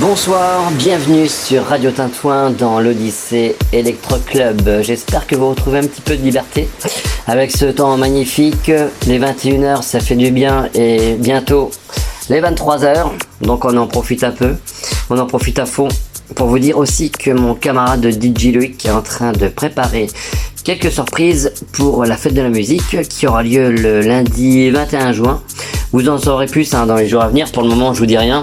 Bonsoir, bienvenue sur Radio Tintouin dans l'Odyssée Electro Club. J'espère que vous retrouvez un petit peu de liberté avec ce temps magnifique. Les 21h, ça fait du bien et bientôt les 23h, donc on en profite un peu, on en profite à fond. Pour vous dire aussi que mon camarade DJ Loïc est en train de préparer quelques surprises pour la fête de la musique qui aura lieu le lundi 21 juin. Vous en saurez plus hein, dans les jours à venir. Pour le moment, je vous dis rien.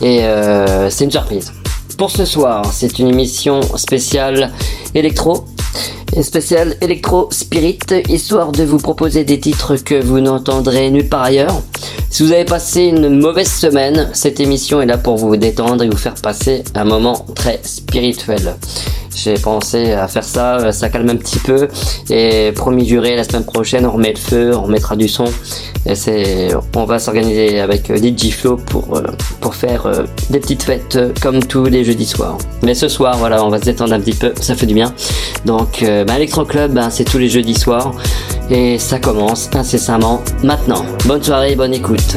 Et euh, c'est une surprise. Pour ce soir, c'est une émission spéciale électro. Spéciale électro spirit, histoire de vous proposer des titres que vous n'entendrez nulle part ailleurs. Si vous avez passé une mauvaise semaine, cette émission est là pour vous détendre et vous faire passer un moment très spirituel. J'ai pensé à faire ça, ça calme un petit peu. Et promis juré, la semaine prochaine, on remet le feu, on mettra du son. Et on va s'organiser avec euh, DJ Flow pour, euh, pour faire euh, des petites fêtes comme tous les jeudis soirs. Mais ce soir, voilà, on va se détendre un petit peu, ça fait du bien. Donc, bah, Electro Club, bah, c'est tous les jeudis soirs. Et ça commence incessamment maintenant. Bonne soirée, bonne écoute.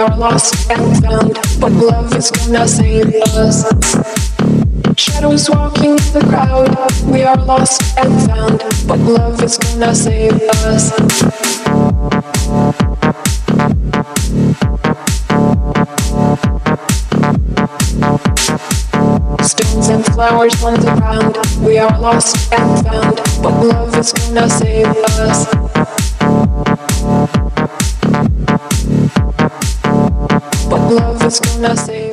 are lost and found, but love is gonna save us. Shadows walking in the crowd, we are lost and found, but love is gonna save us. Stones and flowers on around. we are lost and found, but love is gonna save us. no sé.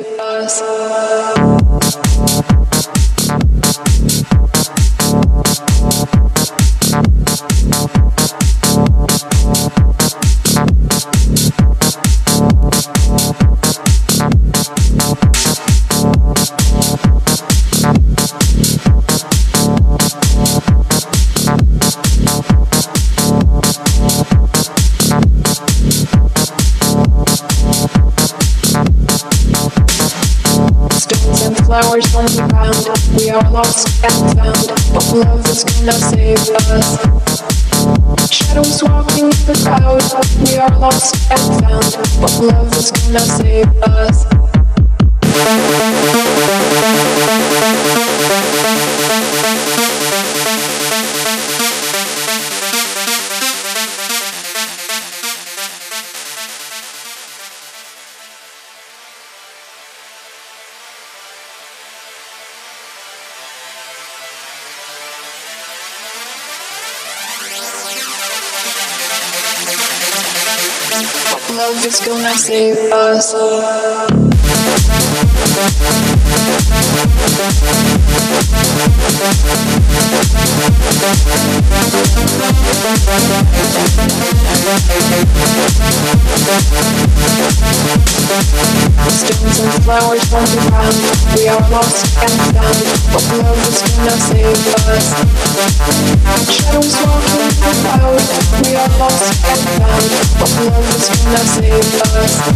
Salam.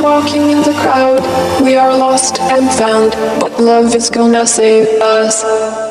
Walking in the crowd. We are lost and found, but love is gonna save us.